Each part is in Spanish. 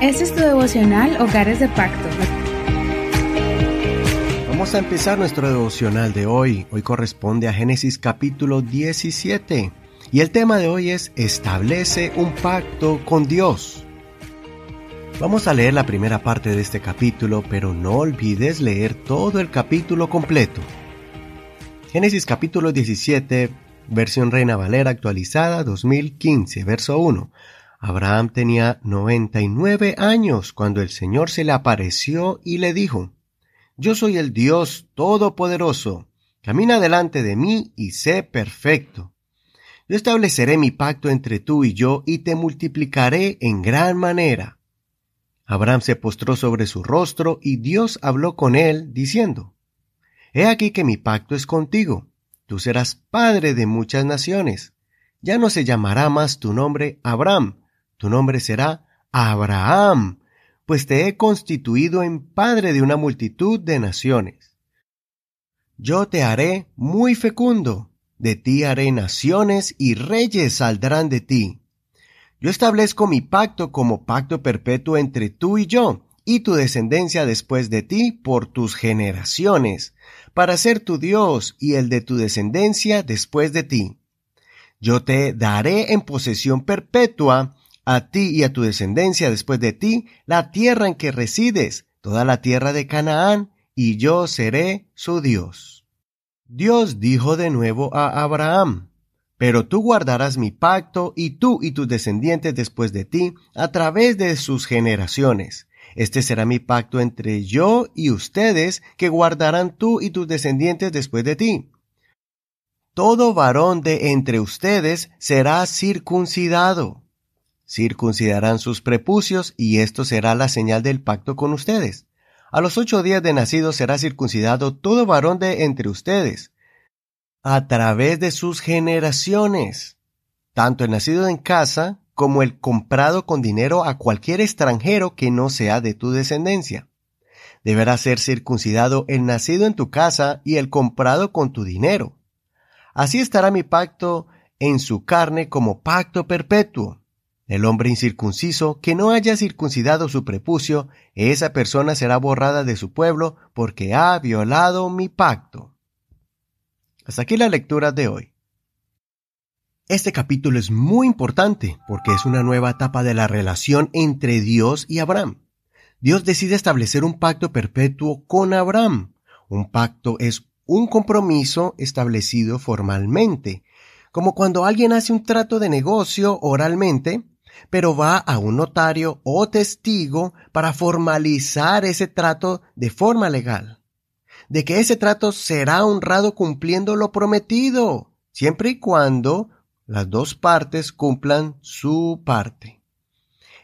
Este es tu devocional Hogares de Pacto. Vamos a empezar nuestro devocional de hoy. Hoy corresponde a Génesis capítulo 17. Y el tema de hoy es Establece un pacto con Dios. Vamos a leer la primera parte de este capítulo, pero no olvides leer todo el capítulo completo. Génesis capítulo 17, versión Reina Valera actualizada 2015, verso 1. Abraham tenía 99 años cuando el Señor se le apareció y le dijo, Yo soy el Dios Todopoderoso, camina delante de mí y sé perfecto. Yo estableceré mi pacto entre tú y yo y te multiplicaré en gran manera. Abraham se postró sobre su rostro y Dios habló con él, diciendo, He aquí que mi pacto es contigo, tú serás padre de muchas naciones. Ya no se llamará más tu nombre Abraham, tu nombre será Abraham, pues te he constituido en padre de una multitud de naciones. Yo te haré muy fecundo, de ti haré naciones y reyes saldrán de ti. Yo establezco mi pacto como pacto perpetuo entre tú y yo, y tu descendencia después de ti por tus generaciones, para ser tu Dios y el de tu descendencia después de ti. Yo te daré en posesión perpetua a ti y a tu descendencia después de ti la tierra en que resides, toda la tierra de Canaán, y yo seré su Dios. Dios dijo de nuevo a Abraham, pero tú guardarás mi pacto y tú y tus descendientes después de ti a través de sus generaciones. Este será mi pacto entre yo y ustedes que guardarán tú y tus descendientes después de ti. Todo varón de entre ustedes será circuncidado circuncidarán sus prepucios, y esto será la señal del pacto con ustedes. A los ocho días de nacido será circuncidado todo varón de entre ustedes, a través de sus generaciones, tanto el nacido en casa como el comprado con dinero a cualquier extranjero que no sea de tu descendencia. Deberá ser circuncidado el nacido en tu casa y el comprado con tu dinero. Así estará mi pacto en su carne como pacto perpetuo el hombre incircunciso que no haya circuncidado su prepucio, esa persona será borrada de su pueblo porque ha violado mi pacto. Hasta aquí la lectura de hoy. Este capítulo es muy importante porque es una nueva etapa de la relación entre Dios y Abraham. Dios decide establecer un pacto perpetuo con Abraham. Un pacto es un compromiso establecido formalmente, como cuando alguien hace un trato de negocio oralmente pero va a un notario o testigo para formalizar ese trato de forma legal. De que ese trato será honrado cumpliendo lo prometido, siempre y cuando las dos partes cumplan su parte.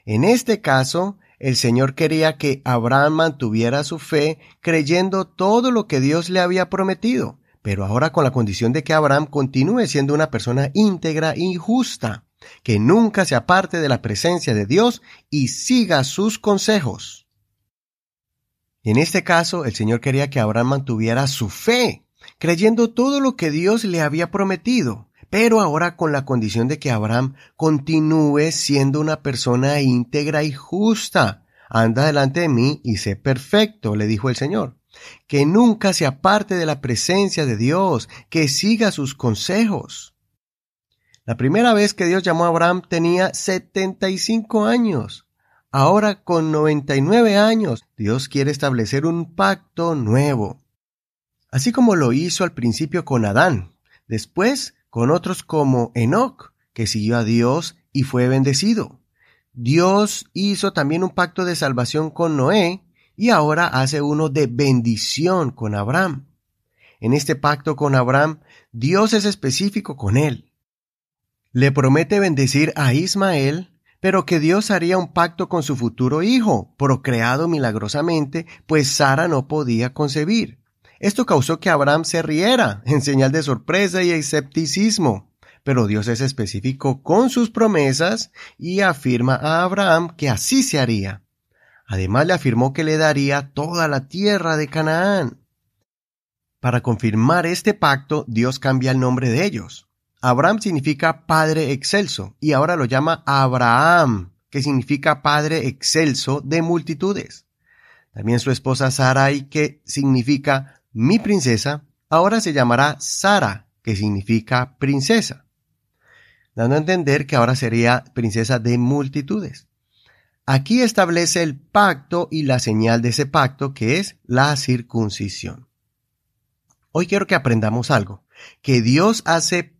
En este caso, el Señor quería que Abraham mantuviera su fe creyendo todo lo que Dios le había prometido, pero ahora con la condición de que Abraham continúe siendo una persona íntegra y justa que nunca se aparte de la presencia de Dios y siga sus consejos. En este caso, el Señor quería que Abraham mantuviera su fe, creyendo todo lo que Dios le había prometido, pero ahora con la condición de que Abraham continúe siendo una persona íntegra y justa. Anda delante de mí y sé perfecto, le dijo el Señor. Que nunca se aparte de la presencia de Dios, que siga sus consejos. La primera vez que Dios llamó a Abraham tenía 75 años. Ahora con 99 años, Dios quiere establecer un pacto nuevo. Así como lo hizo al principio con Adán, después con otros como Enoch, que siguió a Dios y fue bendecido. Dios hizo también un pacto de salvación con Noé y ahora hace uno de bendición con Abraham. En este pacto con Abraham, Dios es específico con él le promete bendecir a Ismael, pero que Dios haría un pacto con su futuro hijo, procreado milagrosamente, pues Sara no podía concebir. Esto causó que Abraham se riera, en señal de sorpresa y escepticismo. Pero Dios es específico con sus promesas y afirma a Abraham que así se haría. Además le afirmó que le daría toda la tierra de Canaán. Para confirmar este pacto, Dios cambia el nombre de ellos. Abraham significa Padre excelso y ahora lo llama Abraham, que significa Padre excelso de multitudes. También su esposa Sarai, que significa mi princesa, ahora se llamará Sara, que significa princesa, dando a entender que ahora sería princesa de multitudes. Aquí establece el pacto y la señal de ese pacto que es la circuncisión. Hoy quiero que aprendamos algo, que Dios hace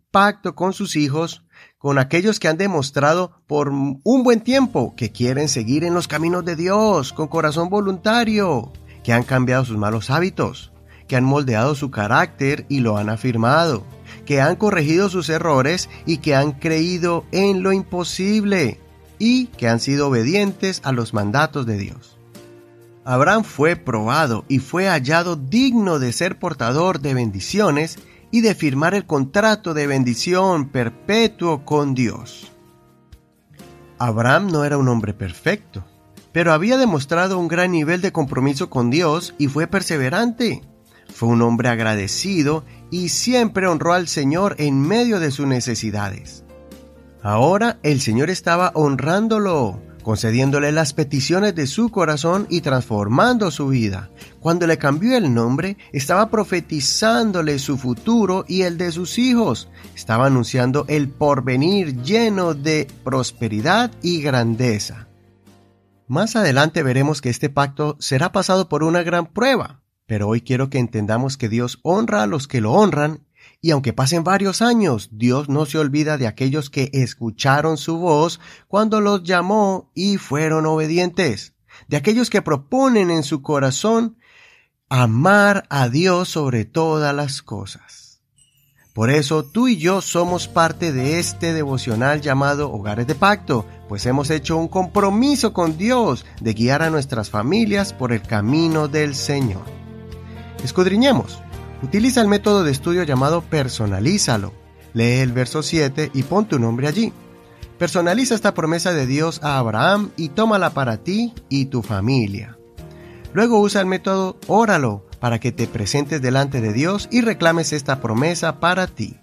con sus hijos, con aquellos que han demostrado por un buen tiempo que quieren seguir en los caminos de Dios con corazón voluntario, que han cambiado sus malos hábitos, que han moldeado su carácter y lo han afirmado, que han corregido sus errores y que han creído en lo imposible y que han sido obedientes a los mandatos de Dios. Abraham fue probado y fue hallado digno de ser portador de bendiciones y de firmar el contrato de bendición perpetuo con Dios. Abraham no era un hombre perfecto, pero había demostrado un gran nivel de compromiso con Dios y fue perseverante. Fue un hombre agradecido y siempre honró al Señor en medio de sus necesidades. Ahora el Señor estaba honrándolo, concediéndole las peticiones de su corazón y transformando su vida. Cuando le cambió el nombre, estaba profetizándole su futuro y el de sus hijos. Estaba anunciando el porvenir lleno de prosperidad y grandeza. Más adelante veremos que este pacto será pasado por una gran prueba, pero hoy quiero que entendamos que Dios honra a los que lo honran y aunque pasen varios años, Dios no se olvida de aquellos que escucharon su voz cuando los llamó y fueron obedientes, de aquellos que proponen en su corazón amar a Dios sobre todas las cosas. Por eso tú y yo somos parte de este devocional llamado Hogares de Pacto, pues hemos hecho un compromiso con Dios de guiar a nuestras familias por el camino del Señor. Escudriñemos Utiliza el método de estudio llamado Personalízalo. Lee el verso 7 y pon tu nombre allí. Personaliza esta promesa de Dios a Abraham y tómala para ti y tu familia. Luego usa el método Óralo para que te presentes delante de Dios y reclames esta promesa para ti.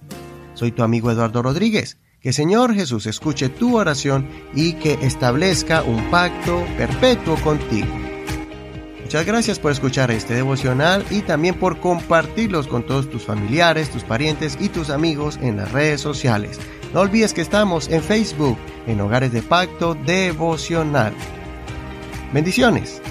Soy tu amigo Eduardo Rodríguez. Que Señor Jesús escuche tu oración y que establezca un pacto perpetuo contigo. Muchas gracias por escuchar este devocional y también por compartirlos con todos tus familiares, tus parientes y tus amigos en las redes sociales. No olvides que estamos en Facebook, en Hogares de Pacto Devocional. Bendiciones.